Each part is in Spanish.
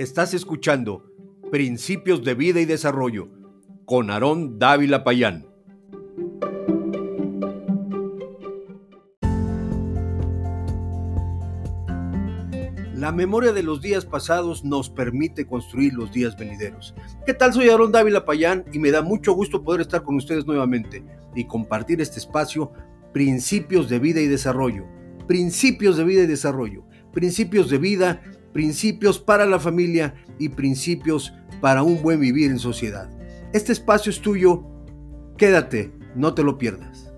Estás escuchando Principios de Vida y Desarrollo con Aarón Dávila Payán. La memoria de los días pasados nos permite construir los días venideros. ¿Qué tal? Soy Aarón Dávila Payán y me da mucho gusto poder estar con ustedes nuevamente y compartir este espacio Principios de Vida y Desarrollo. Principios de Vida y Desarrollo. Principios de vida principios para la familia y principios para un buen vivir en sociedad. Este espacio es tuyo, quédate, no te lo pierdas.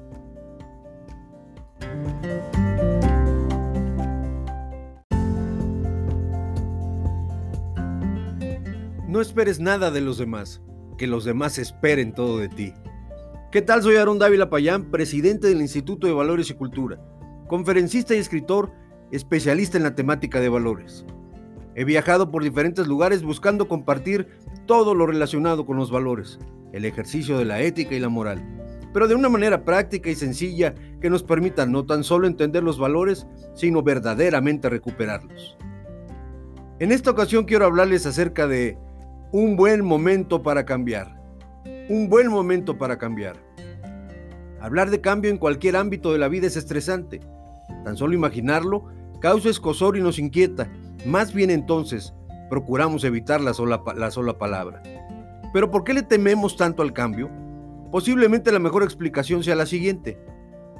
No esperes nada de los demás, que los demás esperen todo de ti. ¿Qué tal? Soy Aaron Dávila Payán, presidente del Instituto de Valores y Cultura, conferencista y escritor, especialista en la temática de valores. He viajado por diferentes lugares buscando compartir todo lo relacionado con los valores, el ejercicio de la ética y la moral, pero de una manera práctica y sencilla que nos permita no tan solo entender los valores, sino verdaderamente recuperarlos. En esta ocasión quiero hablarles acerca de un buen momento para cambiar. Un buen momento para cambiar. Hablar de cambio en cualquier ámbito de la vida es estresante. Tan solo imaginarlo causa escosor y nos inquieta, más bien entonces, procuramos evitar la sola, la sola palabra. Pero ¿por qué le tememos tanto al cambio? Posiblemente la mejor explicación sea la siguiente.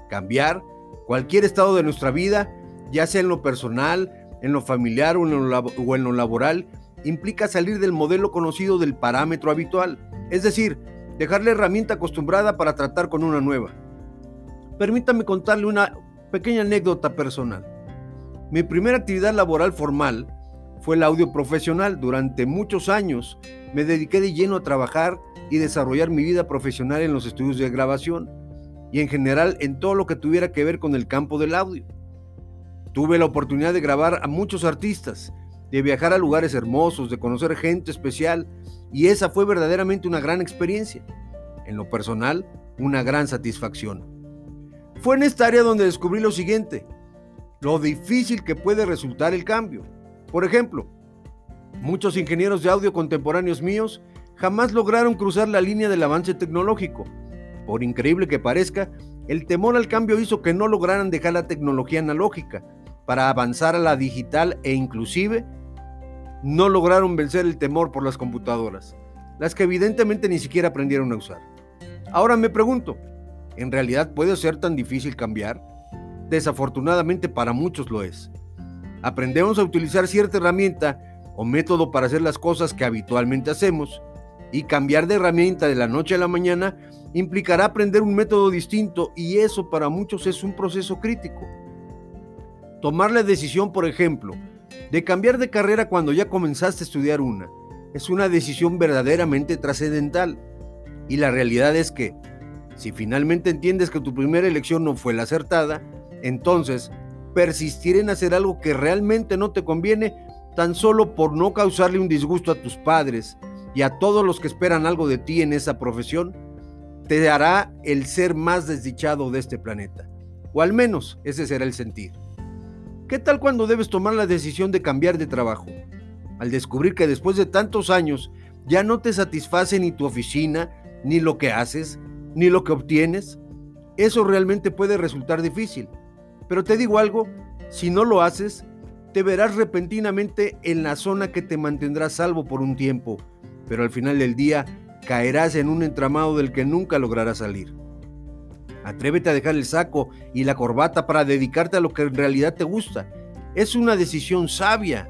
Cambiar cualquier estado de nuestra vida, ya sea en lo personal, en lo familiar o en lo, o en lo laboral, implica salir del modelo conocido del parámetro habitual, es decir, dejar la herramienta acostumbrada para tratar con una nueva. Permítame contarle una pequeña anécdota personal. Mi primera actividad laboral formal fue el audio profesional. Durante muchos años me dediqué de lleno a trabajar y desarrollar mi vida profesional en los estudios de grabación y en general en todo lo que tuviera que ver con el campo del audio. Tuve la oportunidad de grabar a muchos artistas, de viajar a lugares hermosos, de conocer gente especial y esa fue verdaderamente una gran experiencia. En lo personal, una gran satisfacción. Fue en esta área donde descubrí lo siguiente lo difícil que puede resultar el cambio. Por ejemplo, muchos ingenieros de audio contemporáneos míos jamás lograron cruzar la línea del avance tecnológico. Por increíble que parezca, el temor al cambio hizo que no lograran dejar la tecnología analógica para avanzar a la digital e inclusive no lograron vencer el temor por las computadoras, las que evidentemente ni siquiera aprendieron a usar. Ahora me pregunto, ¿en realidad puede ser tan difícil cambiar? Desafortunadamente para muchos lo es. Aprendemos a utilizar cierta herramienta o método para hacer las cosas que habitualmente hacemos y cambiar de herramienta de la noche a la mañana implicará aprender un método distinto y eso para muchos es un proceso crítico. Tomar la decisión, por ejemplo, de cambiar de carrera cuando ya comenzaste a estudiar una, es una decisión verdaderamente trascendental. Y la realidad es que, si finalmente entiendes que tu primera elección no fue la acertada, entonces, persistir en hacer algo que realmente no te conviene tan solo por no causarle un disgusto a tus padres y a todos los que esperan algo de ti en esa profesión, te hará el ser más desdichado de este planeta. O al menos ese será el sentir. ¿Qué tal cuando debes tomar la decisión de cambiar de trabajo? Al descubrir que después de tantos años ya no te satisface ni tu oficina, ni lo que haces, ni lo que obtienes, eso realmente puede resultar difícil. Pero te digo algo, si no lo haces, te verás repentinamente en la zona que te mantendrá salvo por un tiempo, pero al final del día caerás en un entramado del que nunca lograrás salir. Atrévete a dejar el saco y la corbata para dedicarte a lo que en realidad te gusta. Es una decisión sabia.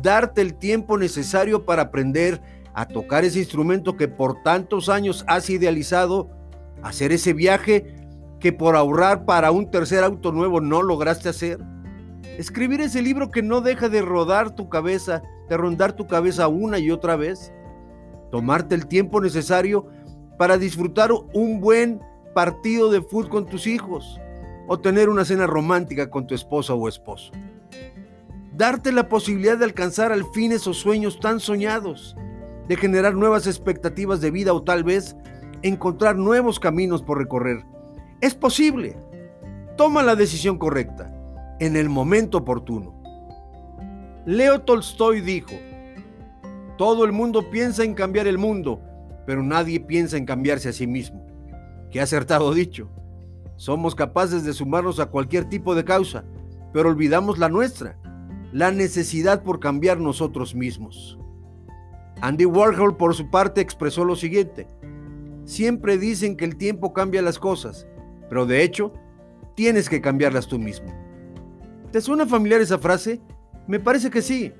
Darte el tiempo necesario para aprender a tocar ese instrumento que por tantos años has idealizado, hacer ese viaje que por ahorrar para un tercer auto nuevo no lograste hacer? Escribir ese libro que no deja de rodar tu cabeza, de rondar tu cabeza una y otra vez. Tomarte el tiempo necesario para disfrutar un buen partido de fútbol con tus hijos o tener una cena romántica con tu esposa o esposo. Darte la posibilidad de alcanzar al fin esos sueños tan soñados, de generar nuevas expectativas de vida o tal vez encontrar nuevos caminos por recorrer es posible. Toma la decisión correcta, en el momento oportuno. Leo Tolstoy dijo, Todo el mundo piensa en cambiar el mundo, pero nadie piensa en cambiarse a sí mismo. Qué acertado dicho. Somos capaces de sumarnos a cualquier tipo de causa, pero olvidamos la nuestra, la necesidad por cambiar nosotros mismos. Andy Warhol por su parte expresó lo siguiente, siempre dicen que el tiempo cambia las cosas, pero de hecho, tienes que cambiarlas tú mismo. ¿Te suena familiar esa frase? Me parece que sí.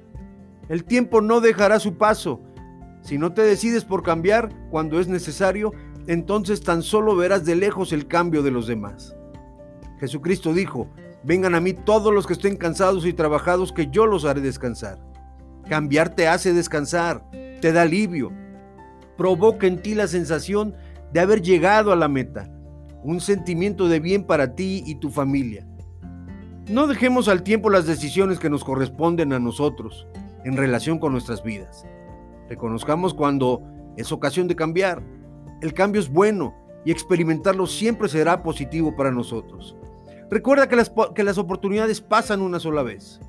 El tiempo no dejará su paso. Si no te decides por cambiar cuando es necesario, entonces tan solo verás de lejos el cambio de los demás. Jesucristo dijo, vengan a mí todos los que estén cansados y trabajados, que yo los haré descansar. Cambiar te hace descansar, te da alivio, provoca en ti la sensación de haber llegado a la meta, un sentimiento de bien para ti y tu familia. No dejemos al tiempo las decisiones que nos corresponden a nosotros en relación con nuestras vidas. Reconozcamos cuando es ocasión de cambiar. El cambio es bueno y experimentarlo siempre será positivo para nosotros. Recuerda que las, que las oportunidades pasan una sola vez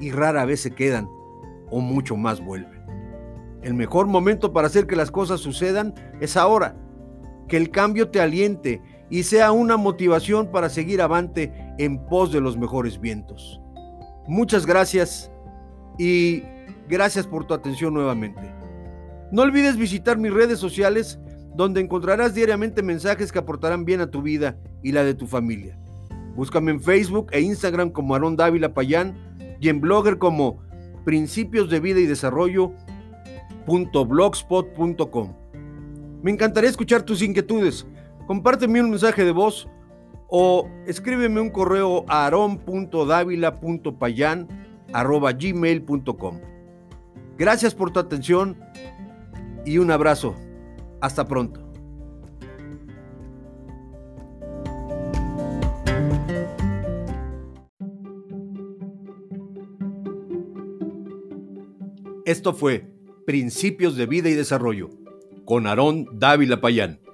y rara vez se quedan o mucho más vuelven. El mejor momento para hacer que las cosas sucedan es ahora. Que el cambio te aliente y sea una motivación para seguir avante en pos de los mejores vientos. Muchas gracias y gracias por tu atención nuevamente. No olvides visitar mis redes sociales donde encontrarás diariamente mensajes que aportarán bien a tu vida y la de tu familia. Búscame en Facebook e Instagram como Aarón Dávila Payán y en Blogger como Principios de Vida y Desarrollo blogspot.com. Me encantaría escuchar tus inquietudes. Compárteme un mensaje de voz o escríbeme un correo a aron.davila.payan.gmail.com. Gracias por tu atención y un abrazo. Hasta pronto. Esto fue Principios de Vida y Desarrollo, con Aarón Dávila Payán.